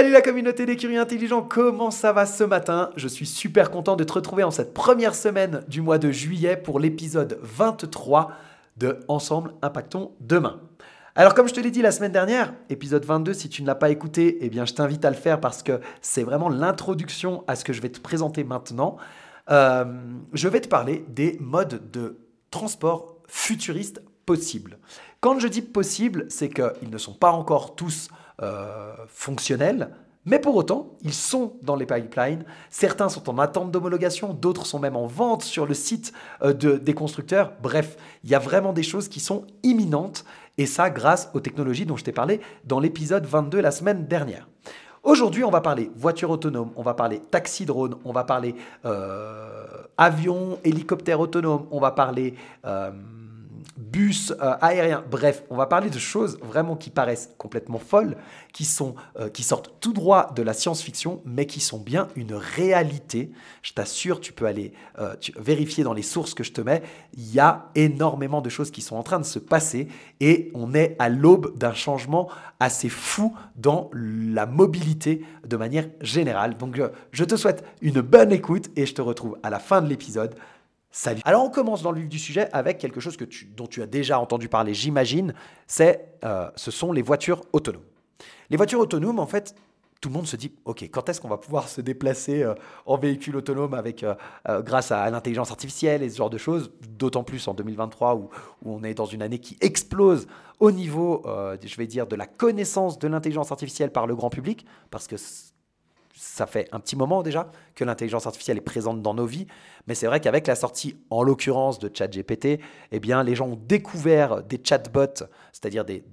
Salut la communauté des curieux intelligents, comment ça va ce matin? Je suis super content de te retrouver en cette première semaine du mois de juillet pour l'épisode 23 de Ensemble Impactons Demain. Alors comme je te l'ai dit la semaine dernière, épisode 22, si tu ne l'as pas écouté, eh bien je t'invite à le faire parce que c'est vraiment l'introduction à ce que je vais te présenter maintenant. Euh, je vais te parler des modes de transport futuristes possibles. Quand je dis possibles, c'est qu'ils ne sont pas encore tous euh, fonctionnels, mais pour autant, ils sont dans les pipelines. Certains sont en attente d'homologation, d'autres sont même en vente sur le site euh, de, des constructeurs. Bref, il y a vraiment des choses qui sont imminentes, et ça grâce aux technologies dont je t'ai parlé dans l'épisode 22 la semaine dernière. Aujourd'hui, on va parler voiture autonome, on va parler taxi drone, on va parler euh, avion, hélicoptère autonome, on va parler bus euh, aérien. Bref, on va parler de choses vraiment qui paraissent complètement folles, qui, sont, euh, qui sortent tout droit de la science-fiction, mais qui sont bien une réalité. Je t'assure, tu peux aller euh, vérifier dans les sources que je te mets. Il y a énormément de choses qui sont en train de se passer et on est à l'aube d'un changement assez fou dans la mobilité de manière générale. Donc, je te souhaite une bonne écoute et je te retrouve à la fin de l'épisode Alors on commence dans le vif du sujet avec quelque chose que dont tu as déjà entendu parler, j'imagine, c'est, euh, ce sont les voitures autonomes. Les voitures autonomes, en fait, tout le monde se dit, ok, quand est-ce qu'on va pouvoir se déplacer euh, en véhicule autonome avec, euh, grâce à, l'intelligence artificielle et ce genre de choses, d'autant plus en 2023 où, où, on est dans une année qui explose au niveau, je vais dire, de la connaissance de l'intelligence artificielle par le grand public, parce que ça fait un petit moment déjà que l'intelligence artificielle est présente dans nos vies, mais c'est vrai qu'avec la sortie, en l'occurrence, de ChatGPT, eh bien, les gens ont découvert des chatbots, c'est-à-dire des,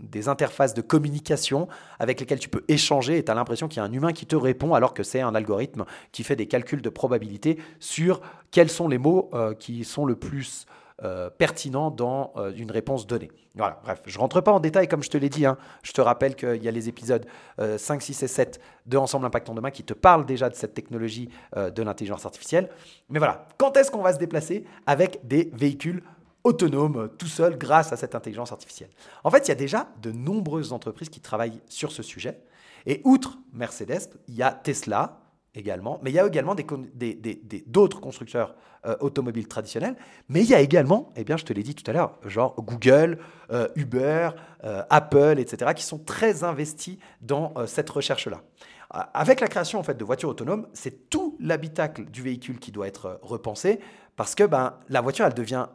des, interfaces de communication avec lesquelles tu peux échanger et tu as l'impression qu'il y a un humain qui te répond alors que c'est un algorithme qui fait des calculs de probabilité sur quels sont les mots euh, qui sont le plus euh, pertinent dans euh, une réponse donnée. Bref, je rentre pas en détail comme je te l'ai dit. Hein. Je te rappelle qu'il y a les épisodes 5, euh, 6 et 7 de Ensemble Impactons Demain qui te parlent déjà de cette technologie de l'intelligence artificielle. Mais voilà, quand est-ce qu'on va se déplacer avec des véhicules autonomes tout seuls grâce à cette intelligence artificielle? En fait, il y a déjà de nombreuses entreprises qui travaillent sur ce sujet. Et outre Mercedes, il y a Tesla, mais il y a également d'autres constructeurs euh, automobiles traditionnels, mais il y a également, eh bien, je te l'ai dit tout à l'heure, genre Google, euh, Uber, euh, Apple, etc., qui sont très investis dans cette recherche-là. Avec la création en fait de voitures autonomes, c'est tout l'habitacle du véhicule qui doit être repensé, parce que ben, la voiture, elle devient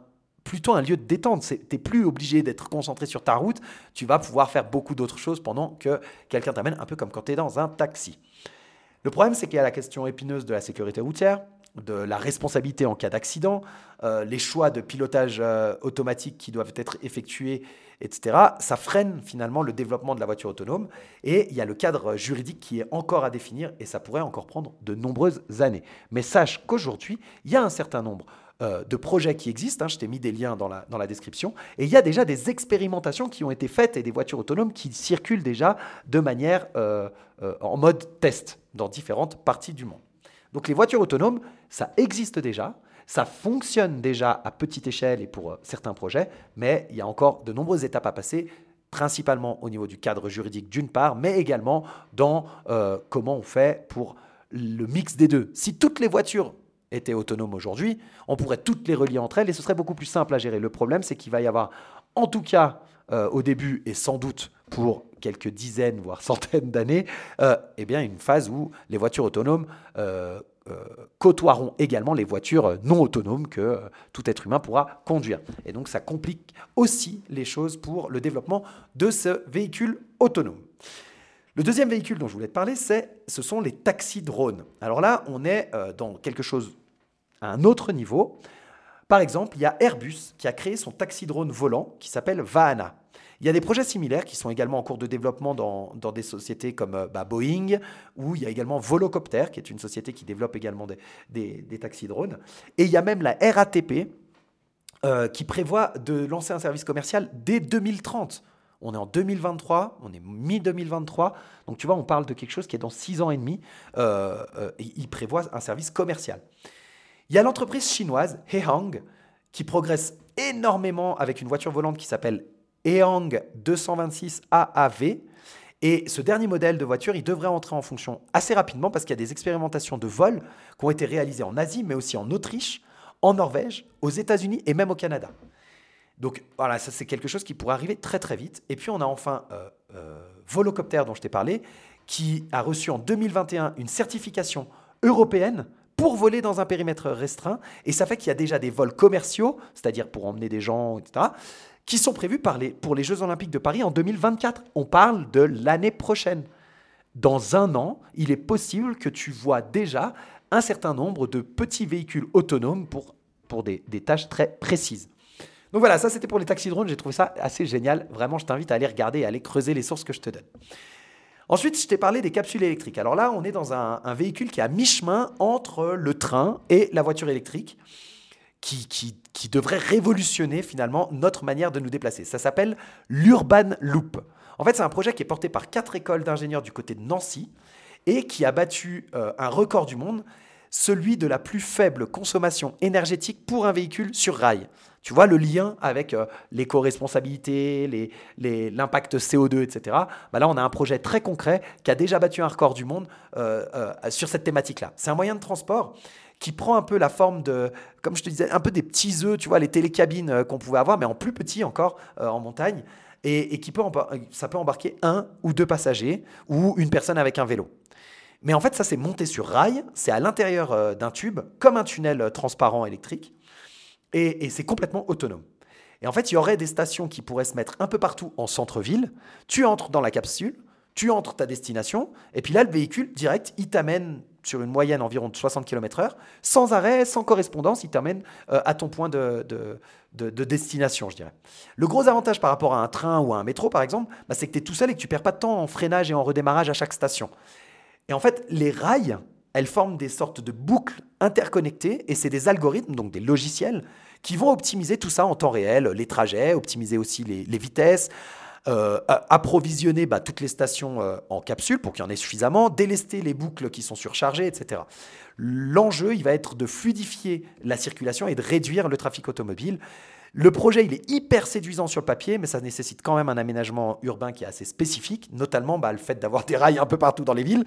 plutôt un lieu de détente. Tu n'es plus obligé d'être concentré sur ta route, tu vas pouvoir faire beaucoup d'autres choses pendant que quelqu'un t'amène, un peu comme quand tu es dans un taxi. Le problème, c'est qu'il y a la question épineuse de la sécurité routière, de la responsabilité en cas d'accident, euh, les choix de pilotage euh, automatique qui doivent être effectués, etc. Ça freine finalement le développement de la voiture autonome. Et il y a le cadre juridique qui est encore à définir et ça pourrait encore prendre de nombreuses années. Mais sache qu'aujourd'hui, il y a un certain nombre euh, de projets qui existent. Hein, je t'ai mis des liens dans la, dans la description. Et il y a déjà des expérimentations qui ont été faites et des voitures autonomes qui circulent déjà de manière euh, euh, en mode test dans différentes parties du monde. Donc les voitures autonomes, ça existe déjà. Ça fonctionne déjà à petite échelle et pour certains projets, mais il y a encore de nombreuses étapes à passer principalement au niveau du cadre juridique d'une part, mais également dans comment on fait pour le mix des deux. Si toutes les voitures étaient autonomes aujourd'hui, on pourrait toutes les relier entre elles et ce serait beaucoup plus simple à gérer. Le problème, c'est qu'il va y avoir, en tout cas euh, au début et sans doute pour quelques dizaines, voire centaines d'années, euh, eh bien une phase où les voitures autonomes euh, côtoieront également les voitures non autonomes que tout être humain pourra conduire. Et donc ça complique aussi les choses pour le développement de ce véhicule autonome. Le deuxième véhicule dont je voulais te parler, ce sont les taxis drones. Alors là, on est dans quelque chose à un autre niveau. Par exemple, il y a Airbus qui a créé son taxi drone volant qui s'appelle Vahana. Il y a des projets similaires qui sont également en cours de développement dans, des sociétés comme euh, bah, Boeing, ou il y a également Volocopter, qui est une société qui développe également des, des, taxis drones. Et il y a même la RATP, euh, qui prévoit de lancer un service commercial dès 2030. On est en 2023, on est mi-2023, donc tu vois, on parle de quelque chose qui est dans six ans et demi. Euh, il prévoit un service commercial. Il y a l'entreprise chinoise Hehang qui progresse énormément avec une voiture volante qui s'appelle Ehang 226 AAV. Et ce dernier modèle de voiture, il devrait entrer en fonction assez rapidement parce qu'il y a des expérimentations de vol qui ont été réalisées en Asie, mais aussi en Autriche, en Norvège, aux États-Unis et même au Canada. Donc voilà, ça c'est quelque chose qui pourrait arriver très très vite. Et puis on a enfin euh, euh, Volocopter dont je t'ai parlé, qui a reçu en 2021 une certification européenne pour voler dans un périmètre restreint. Et ça fait qu'il y a déjà des vols commerciaux, c'est-à-dire pour emmener des gens, etc., qui sont prévus pour les Jeux Olympiques de Paris en 2024. On parle de l'année prochaine. Dans un an, il est possible que tu vois déjà un certain nombre de petits véhicules autonomes pour, pour des, des tâches très précises. Donc voilà, ça c'était pour les taxis drones, j'ai trouvé ça assez génial. Vraiment, je t'invite à aller regarder, à aller creuser les sources que je te donne. Ensuite, je t'ai parlé des capsules électriques. Alors là, on est dans un, véhicule qui est à mi-chemin entre le train et la voiture électrique, qui, qui, devrait révolutionner finalement notre manière de nous déplacer. Ça s'appelle l'Urban Loop. En fait, c'est un projet qui est porté par quatre écoles d'ingénieurs du côté de Nancy et qui a battu euh, un record du monde, celui de la plus faible consommation énergétique pour un véhicule sur rail. Tu vois le lien avec euh, l'éco-responsabilité, l'impact CO2, etc. Bah là, on a un projet très concret qui a déjà battu un record du monde euh, euh, sur cette thématique-là. C'est un moyen de transport qui prend un peu la forme de, comme je te disais, un peu des petits œufs, tu vois, les télécabines qu'on pouvait avoir, mais en plus petit encore en montagne, et, qui peut, ça peut embarquer un ou deux passagers ou une personne avec un vélo. Mais en fait, ça, c'est monté sur rail, c'est à l'intérieur d'un tube, comme un tunnel transparent électrique et, c'est complètement autonome. Et en fait, il y aurait des stations qui pourraient se mettre un peu partout en centre-ville. Tu entres dans la capsule, tu entres ta destination, et puis là, le véhicule direct, il t'amène sur une moyenne environ de 60 km/h, sans arrêt, sans correspondance, il t'amène euh, à ton point de, de, destination, je dirais. Le gros avantage par rapport à un train ou à un métro, par exemple, bah, c'est que tu es tout seul et que tu perds pas de temps en freinage et en redémarrage à chaque station. Et en fait, les rails, elles forment des sortes de boucles interconnectées et c'est des algorithmes, donc des logiciels, qui vont optimiser tout ça en temps réel, les trajets, optimiser aussi les, vitesses, euh, approvisionner bah, toutes les stations euh, en capsule pour qu'il y en ait suffisamment, délester les boucles qui sont surchargées, etc. L'enjeu, il va être de fluidifier la circulation et de réduire le trafic automobile. Le projet, il est hyper séduisant sur le papier, mais ça nécessite quand même un aménagement urbain qui est assez spécifique, notamment bah, le fait d'avoir des rails un peu partout dans les villes.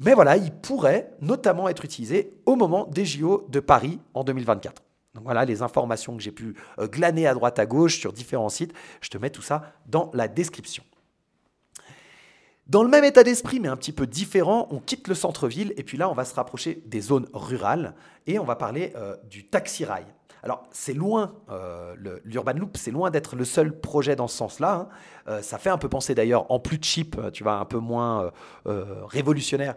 Mais voilà, il pourrait notamment être utilisé au moment des JO de Paris en 2024. Donc voilà les informations que j'ai pu euh, glaner à droite à gauche sur différents sites. Je te mets tout ça dans la description. Dans le même état d'esprit, mais un petit peu différent, on quitte le centre-ville et puis là, on va se rapprocher des zones rurales et on va parler euh, du taxi-rail. Alors, c'est loin, euh, l'Urban Loop, c'est loin d'être le seul projet dans ce sens-là. Hein. Euh, ça fait un peu penser d'ailleurs en plus cheap, tu vois, un peu moins euh, révolutionnaire,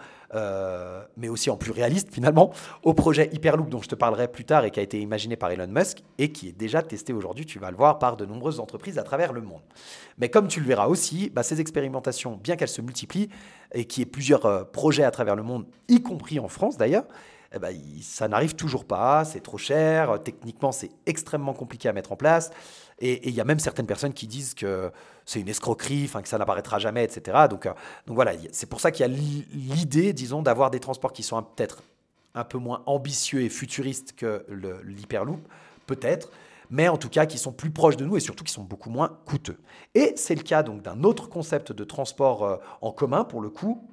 mais aussi en plus réaliste finalement, au projet Hyperloop dont je te parlerai plus tard et qui a été imaginé par Elon Musk et qui est déjà testé aujourd'hui, tu vas le voir, par de nombreuses entreprises à travers le monde. Mais comme tu le verras aussi, bah, ces expérimentations, bien qu'elles se multiplient et qu'il y ait plusieurs projets à travers le monde, y compris en France d'ailleurs, eh ben, ça n'arrive toujours pas, c'est trop cher, techniquement c'est extrêmement compliqué à mettre en place. Et il y a même certaines personnes qui disent que c'est une escroquerie, que ça n'apparaîtra jamais, etc. Donc, euh, donc voilà, c'est pour ça qu'il y a l'idée, disons, d'avoir des transports qui sont peut-être un peu moins ambitieux et futuristes que l'Hyperloop, peut-être, mais en tout cas qui sont plus proches de nous et surtout qui sont beaucoup moins coûteux. Et c'est le cas donc d'un autre concept de transport euh, en commun, pour le coup,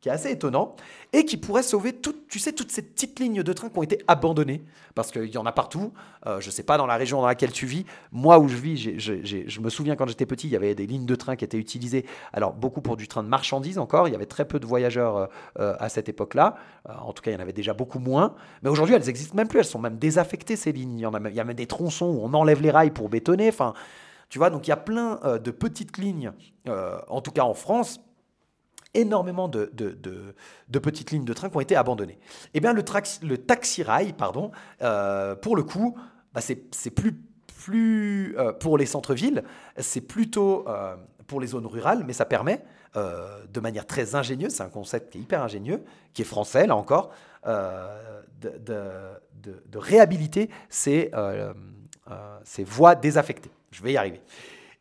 qui est assez étonnant et qui pourrait sauver toutes, tu sais, toutes ces petites lignes de train qui ont été abandonnées parce qu'il y en a partout. Euh, je ne sais pas dans la région dans laquelle tu vis. Moi où je vis, je me souviens quand j'étais petit, il y avait des lignes de train qui étaient utilisées. Alors beaucoup pour du train de marchandises encore. Il y avait très peu de voyageurs euh, euh, à cette époque-là. en tout cas, il y en avait déjà beaucoup moins. Mais aujourd'hui, elles n'existent même plus. Elles sont même désaffectées ces lignes. Il y, a, il y a même des tronçons où on enlève les rails pour bétonner. Enfin, tu vois, donc il y a plein de petites lignes, en tout cas en France énormément de, petites lignes de train qui ont été abandonnées. Eh bien, le, le taxi-rail, pardon, euh, pour le coup, bah, c'est plus, euh, pour les centres-villes, c'est plutôt euh, pour les zones rurales, mais ça permet, de manière très ingénieuse, c'est un concept qui est hyper ingénieux, qui est français, là encore, de, réhabiliter ces voies désaffectées. Je vais y arriver.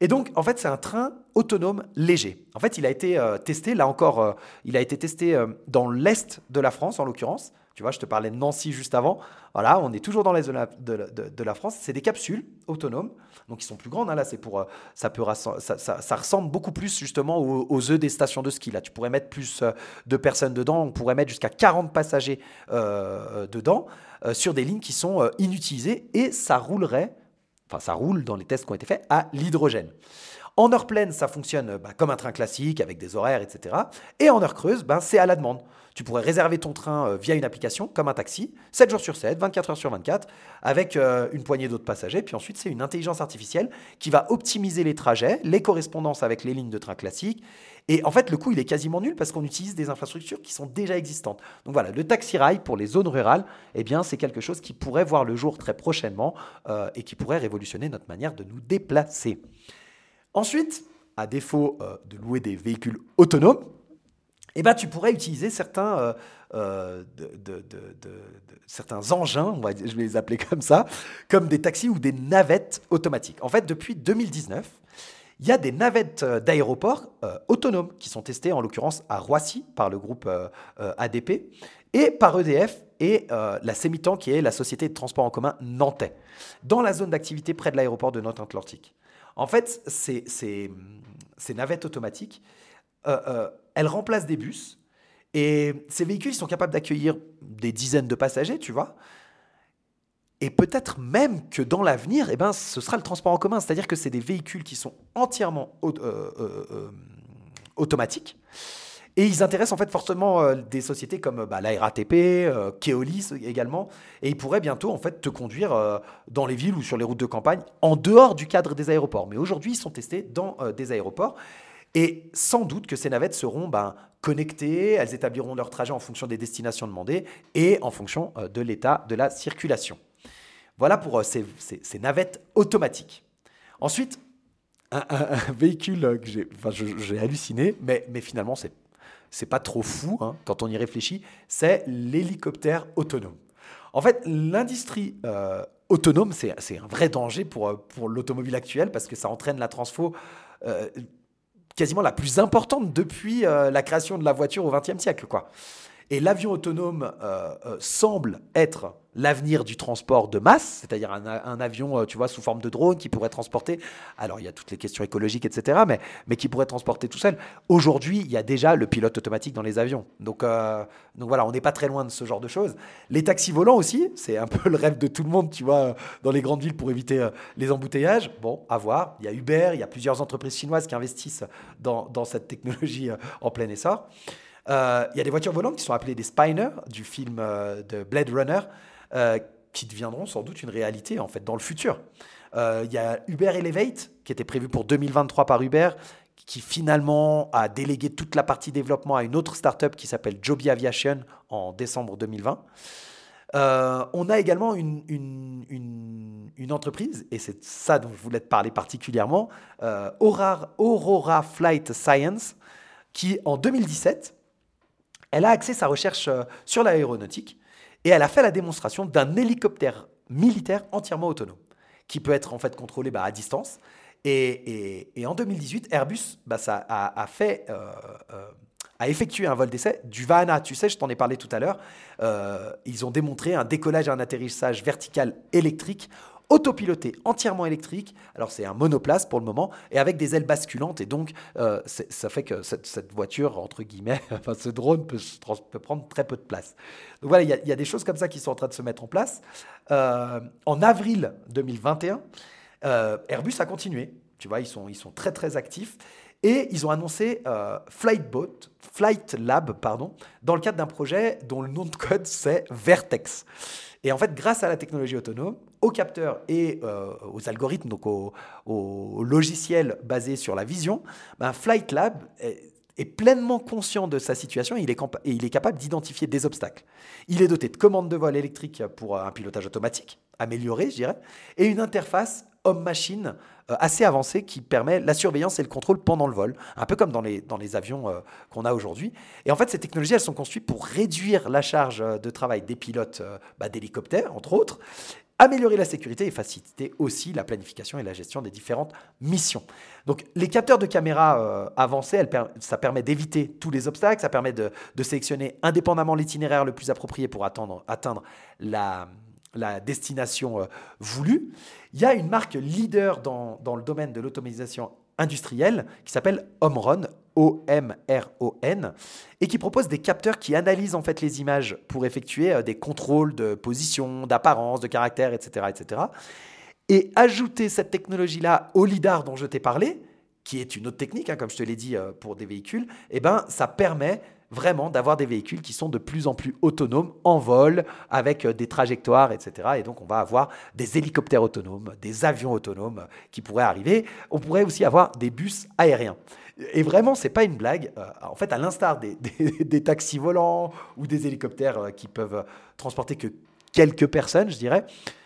Et donc, en fait, c'est un train autonome léger. En fait, il a été euh, testé, là encore, euh, il a été testé euh, dans l'est de la France, en l'occurrence. Tu vois, je te parlais de Nancy juste avant. Voilà, on est toujours dans l'est de la, France. C'est des capsules autonomes, donc ils sont plus grandes. Hein, là, c'est pour, ça, peut, ça, ressemble beaucoup plus justement aux, œufs des stations de ski. Là, tu pourrais mettre plus de personnes dedans. On pourrait mettre jusqu'à 40 passagers dedans sur des lignes qui sont inutilisées et ça roulerait enfin ça roule dans les tests qui ont été faits, à l'hydrogène. En heure pleine, ça fonctionne bah, comme un train classique avec des horaires, etc. Et en heure creuse, ben, c'est à la demande. Tu pourrais réserver ton train euh, via une application comme un taxi, 7 jours sur 7, 24 heures sur 24, avec euh, une poignée d'autres passagers. Puis ensuite, c'est une intelligence artificielle qui va optimiser les trajets, les correspondances avec les lignes de train classiques. Et en fait, le coût, il est quasiment nul parce qu'on utilise des infrastructures qui sont déjà existantes. Donc voilà, le taxi-rail pour les zones rurales, eh bien, c'est quelque chose qui pourrait voir le jour très prochainement euh, et qui pourrait révolutionner notre manière de nous déplacer. Ensuite, à défaut de louer des véhicules autonomes, eh ben, tu pourrais utiliser certains, euh, euh, certains engins, je vais les appeler comme ça, comme des taxis ou des navettes automatiques. En fait, depuis 2019, il y a des navettes euh, d'aéroport autonomes qui sont testées, en l'occurrence à Roissy, par le groupe ADP, et par EDF et la Sémitan, qui est la société de transport en commun nantais, dans la zone d'activité près de l'aéroport de Nantes-Atlantique. En fait, ces, navettes automatiques elle remplace des bus. Et ces véhicules sont capables d'accueillir des dizaines de passagers, tu vois. Et peut-être même que dans l'avenir, eh ben, ce sera le transport en commun. C'est-à-dire que c'est des véhicules qui sont entièrement euh, automatiques. Et ils intéressent en fait fortement des sociétés comme bah, la RATP, Keolis également. Et ils pourraient bientôt en fait te conduire dans les villes ou sur les routes de campagne en dehors du cadre des aéroports. Mais aujourd'hui, ils sont testés dans des aéroports. Et sans doute que ces navettes seront ben, connectées, elles établiront leur trajet en fonction des destinations demandées et en fonction euh, de l'état de la circulation. Voilà pour euh, ces, navettes automatiques. Ensuite, un, véhicule que j'ai halluciné, mais, finalement, c'est c'est pas trop fou hein, quand on y réfléchit, c'est l'hélicoptère autonome. En fait, l'industrie euh, autonome, c'est un vrai danger pour l'automobile actuelle parce que ça entraîne la transfo quasiment la plus importante depuis euh, la création de la voiture au XXe siècle. Quoi. Et l'avion autonome euh, euh, semble être l'avenir du transport de masse, c'est-à-dire un, avion, tu vois, sous forme de drone qui pourrait transporter. Alors il y a toutes les questions écologiques, etc., mais, mais qui pourrait transporter tout seul. Aujourd'hui, il y a déjà le pilote automatique dans les avions. Donc, donc voilà, on n'est pas très loin de ce genre de choses. Les taxis volants aussi, c'est un peu le rêve de tout le monde, tu vois, dans les grandes villes pour éviter les embouteillages. Bon, à voir. Il y a Uber, il y a plusieurs entreprises chinoises qui investissent dans, dans cette technologie en plein essor. Euh, il y a des voitures volantes qui sont appelées des Spiner du film euh, de Blade Runner, euh, qui deviendront sans doute une réalité en fait dans le futur. Il y a Uber Elevate qui était prévu pour 2023 par Uber, qui finalement a délégué toute la partie développement à une autre startup qui s'appelle Joby Aviation en décembre 2020. on a également une, entreprise, et c'est ça dont je voulais te parler particulièrement, Aurora, Aurora Flight Science, qui en 2017 elle a axé sa recherche euh, sur l'aéronautique et elle a fait la démonstration d'un hélicoptère militaire entièrement autonome, qui peut être en fait contrôlé bah, à distance. Et, en 2018, Airbus bah, euh, euh, a effectué un vol d'essai du Vahana. Tu sais, je t'en ai parlé tout à l'heure. ils ont démontré un décollage et un atterrissage vertical électrique autopiloté, entièrement électrique. Alors c'est un monoplace pour le moment, et avec des ailes basculantes, et donc euh, ça fait que cette, voiture, entre guillemets, enfin ce drone peut, prendre très peu de place. Donc voilà, il y, a des choses comme ça qui sont en train de se mettre en place. Euh, en avril 2021, euh, Airbus a continué. Tu vois, ils sont, ils sont très très actifs. Et ils ont annoncé Flightbot, Flight Lab, pardon, dans le cadre d'un projet dont le nom de code c'est Vertex. Et en fait, grâce à la technologie autonome, aux capteurs et euh, aux algorithmes, donc aux, logiciels basés sur la vision, ben Flight Lab est, pleinement conscient de sa situation et il est, et il est capable d'identifier des obstacles. Il est doté de commandes de vol électriques pour un pilotage automatique, amélioré, je dirais, et une interface homme-machine euh, assez avancée qui permet la surveillance et le contrôle pendant le vol, un peu comme dans les, dans les avions euh, qu'on a aujourd'hui. Et en fait, ces technologies, elles sont construites pour réduire la charge de travail des pilotes bah, d'hélicoptères, entre autres, améliorer la sécurité et faciliter aussi la planification et la gestion des différentes missions. Donc les capteurs de caméra euh, avancés, ça permet d'éviter tous les obstacles, ça permet de, sélectionner indépendamment l'itinéraire le plus approprié pour atteindre, la, destination euh, voulue. Il y a une marque leader dans, dans le domaine de l'automatisation industrielle qui s'appelle Omron, O-M-R-O-N, et qui propose des capteurs qui analysent en fait les images pour effectuer euh, des contrôles de position, d'apparence, de caractère, etc., etc. Et ajouter cette technologie-là au lidar dont je t'ai parlé, qui est une autre technique, hein, comme je te l'ai dit euh, pour des véhicules, eh ben, ça permet vraiment d'avoir des véhicules qui sont de plus en plus autonomes en vol, avec euh, des trajectoires, etc. Et donc on va avoir des hélicoptères autonomes, des avions autonomes qui pourraient arriver. On pourrait aussi avoir des bus aériens. Et vraiment, c'est pas une blague. Euh, en fait, à l'instar des, taxis volants ou des hélicoptères euh, qui peuvent transporter que quelques personnes, je dirais,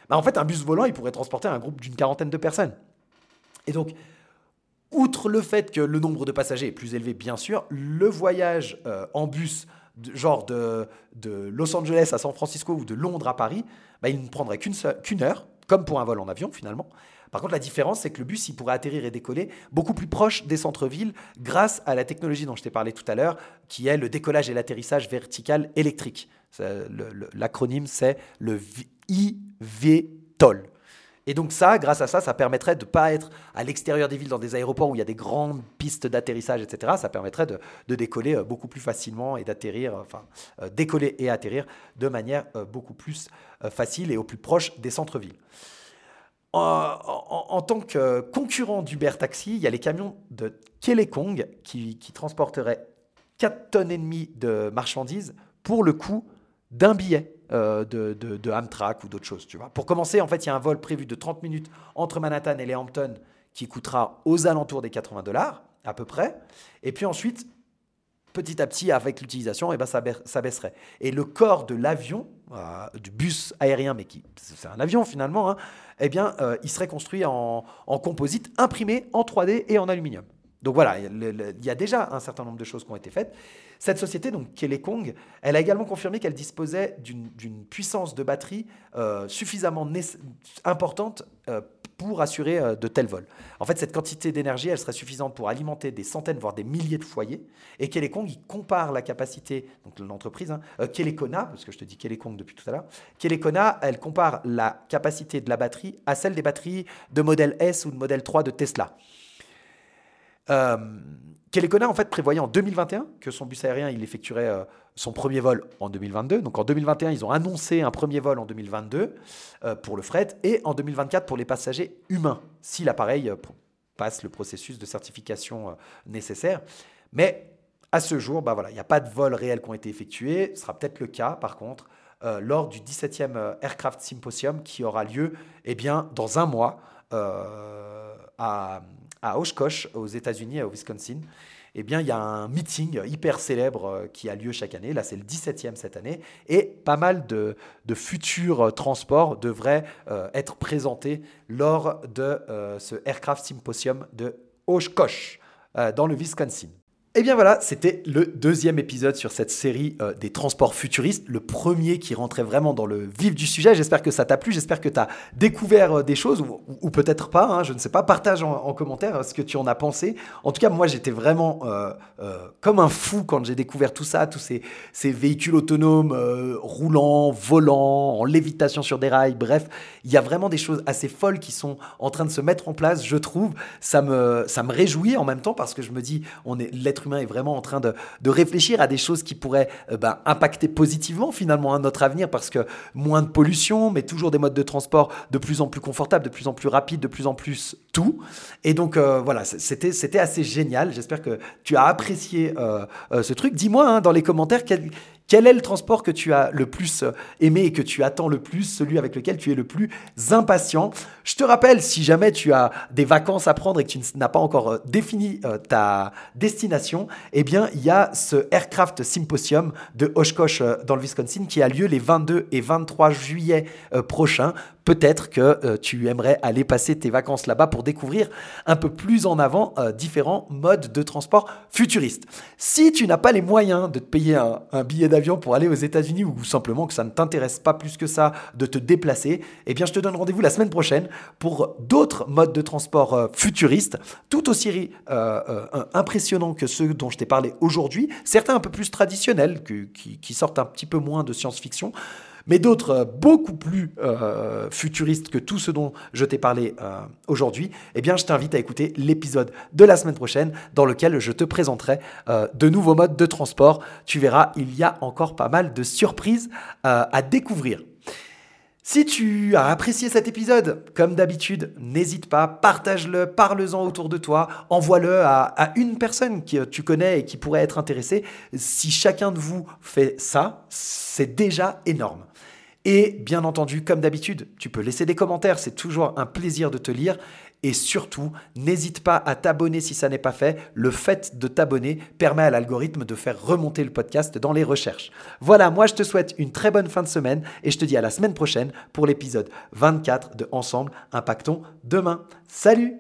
bah, en fait, un bus volant, il pourrait transporter un groupe d'une quarantaine de personnes. Et donc, outre le fait que le nombre de passagers est plus élevé, bien sûr, le voyage euh, en bus, genre de, Los Angeles à San Francisco ou de Londres à Paris, bah, il ne prendrait qu'une heure, comme pour un vol en avion finalement. Par contre, la différence, c'est que le bus, il pourrait atterrir et décoller beaucoup plus proche des centres-villes grâce à la technologie dont je t'ai parlé tout à l'heure, qui est le décollage et l'atterrissage vertical électrique. L'acronyme, c'est le IVTOL. Et donc ça, grâce à ça, ça permettrait de ne pas être à l'extérieur des villes, dans des aéroports où il y a des grandes pistes d'atterrissage, etc. Ça permettrait de, décoller euh, beaucoup plus facilement et d'atterrir, enfin, euh, décoller et atterrir de manière euh, beaucoup plus facile et au plus proche des centres-villes. En, tant que concurrent d'Uber Taxi, il y a les camions de Kelekong qui, qui transporteraient 4 tonnes et demie de marchandises pour le coût d'un billet. Euh, de, de, Amtrak ou d'autres choses. Tu vois. Pour commencer, en fait, il y a un vol prévu de 30 minutes entre Manhattan et les Hamptons qui coûtera aux alentours des 80 dollars, à peu près. Et puis ensuite, petit à petit, avec l'utilisation, eh ben, ça, baisserait. Et le corps de l'avion, euh, du bus aérien, mais qui c'est un avion finalement, hein, eh bien, euh, il serait construit en, en composite, imprimé en 3D et en aluminium. Donc voilà, il y a déjà un certain nombre de choses qui ont été faites. Cette société, donc Kelekong, elle a également confirmé qu'elle disposait d'une puissance de batterie euh, suffisamment importante euh, pour assurer euh, de tels vols. En fait, cette quantité d'énergie, elle serait suffisante pour alimenter des centaines, voire des milliers de foyers. Et Kelekong, il compare la capacité, donc l'entreprise, hein, Kelekona, parce que je te dis Kelekong depuis tout à l'heure, Kelekona, elle compare la capacité de la batterie à celle des batteries de modèle S ou de modèle 3 de Tesla. Euh, Kelekona en fait prévoyait en 2021 que son bus aérien il effectuerait euh, son premier vol en 2022. Donc en 2021 ils ont annoncé un premier vol en 2022 euh, pour le fret et en 2024 pour les passagers humains si l'appareil euh, passe le processus de certification nécessaire. Mais à ce jour, bah voilà, il n'y a pas de vols réels qui ont été effectués. Ce sera peut-être le cas par contre lors du 17e Aircraft Symposium qui aura lieu eh bien, dans un mois à à Oshkosh, aux États-Unis, au Wisconsin, eh bien, il y a un meeting hyper célèbre euh, qui a lieu chaque année. Là, c'est le 17e cette année. Et pas mal de, futurs euh, transports devraient euh, être présentés lors de ce Aircraft Symposium de Oshkosh, dans le Wisconsin. Et eh bien voilà, c'était le deuxième épisode sur cette série euh, des transports futuristes, le premier qui rentrait vraiment dans le vif du sujet. J'espère que ça t'a plu, j'espère que tu as découvert euh, des choses, ou, peut-être pas, hein, je ne sais pas. Partage en, commentaire euh, ce que tu en as pensé. En tout cas, moi j'étais vraiment comme un fou quand j'ai découvert tout ça, tous ces, ces véhicules autonomes roulants, volants, en lévitation sur des rails, bref, il y a vraiment des choses assez folles qui sont en train de se mettre en place, je trouve. Ça me, ça me réjouit en même temps parce que je me dis, on est l'être humain est vraiment en train de, réfléchir à des choses qui pourraient euh, ben, impacter positivement finalement notre avenir parce que moins de pollution, mais toujours des modes de transport de plus en plus confortables, de plus en plus rapides, de plus en plus Et donc euh, voilà, c'était, c'était assez génial. J'espère que tu as apprécié euh, ce truc. Dis-moi hein, dans les commentaires quel, quel est le transport que tu as le plus euh, aimé et que tu attends le plus, celui avec lequel tu es le plus impatient? Je te rappelle, si jamais tu as des vacances à prendre et que tu n'as pas encore euh, défini euh, ta destination, eh bien, il y a ce Aircraft Symposium de Oshkosh dans le Wisconsin qui a lieu les 22 et 23 juillet prochains peut-être que euh, tu aimerais aller passer tes vacances là-bas pour découvrir un peu plus en avant euh, différents modes de transport futuristes. Si tu n'as pas les moyens de te payer un, billet d'avion pour aller aux États-Unis ou simplement que ça ne t'intéresse pas plus que ça de te déplacer, eh bien je te donne rendez-vous la semaine prochaine pour d'autres modes de transport euh, futuristes, tout aussi impressionnants que ceux dont je t'ai parlé aujourd'hui, certains un peu plus traditionnels, qui sortent un petit peu moins de science-fiction mais d'autres euh, beaucoup plus euh, futuristes que tout ce dont je t'ai parlé euh, aujourd'hui, eh bien, je t'invite à écouter l'épisode de la semaine prochaine dans lequel je te présenterai de nouveaux modes de transport. Tu verras, il y a encore pas mal de surprises à découvrir. Si tu as apprécié cet épisode, comme d'habitude, n'hésite pas, partage-le, parle-en autour de toi, envoie-le à, une personne que tu connais et qui pourrait être intéressée. Si chacun de vous fait ça, c'est déjà énorme. Et bien entendu, comme d'habitude, tu peux laisser des commentaires, c'est toujours un plaisir de te lire. Et surtout, n'hésite pas à t'abonner si ça n'est pas fait. Le fait de t'abonner permet à l'algorithme de faire remonter le podcast dans les recherches. Voilà, moi je te souhaite une très bonne fin de semaine et je te dis à la semaine prochaine pour l'épisode 24 de Ensemble Impactons demain. Salut